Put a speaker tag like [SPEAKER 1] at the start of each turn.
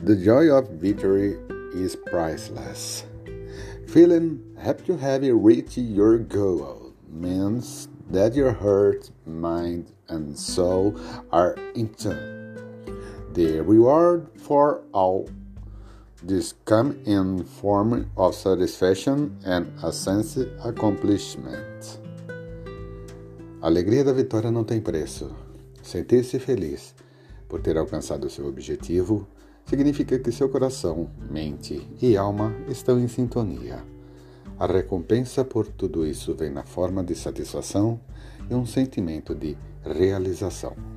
[SPEAKER 1] The joy of victory is priceless. Feeling happy to have reached your goal means that your heart, mind, and soul are in tune. The reward for all this come in form of satisfaction and a sense of accomplishment. Alegria da vitória não tem preço. Sentir-se feliz por ter alcançado seu objetivo significa que seu coração, mente e alma estão em sintonia. A recompensa por tudo isso vem na forma de satisfação e um sentimento de realização.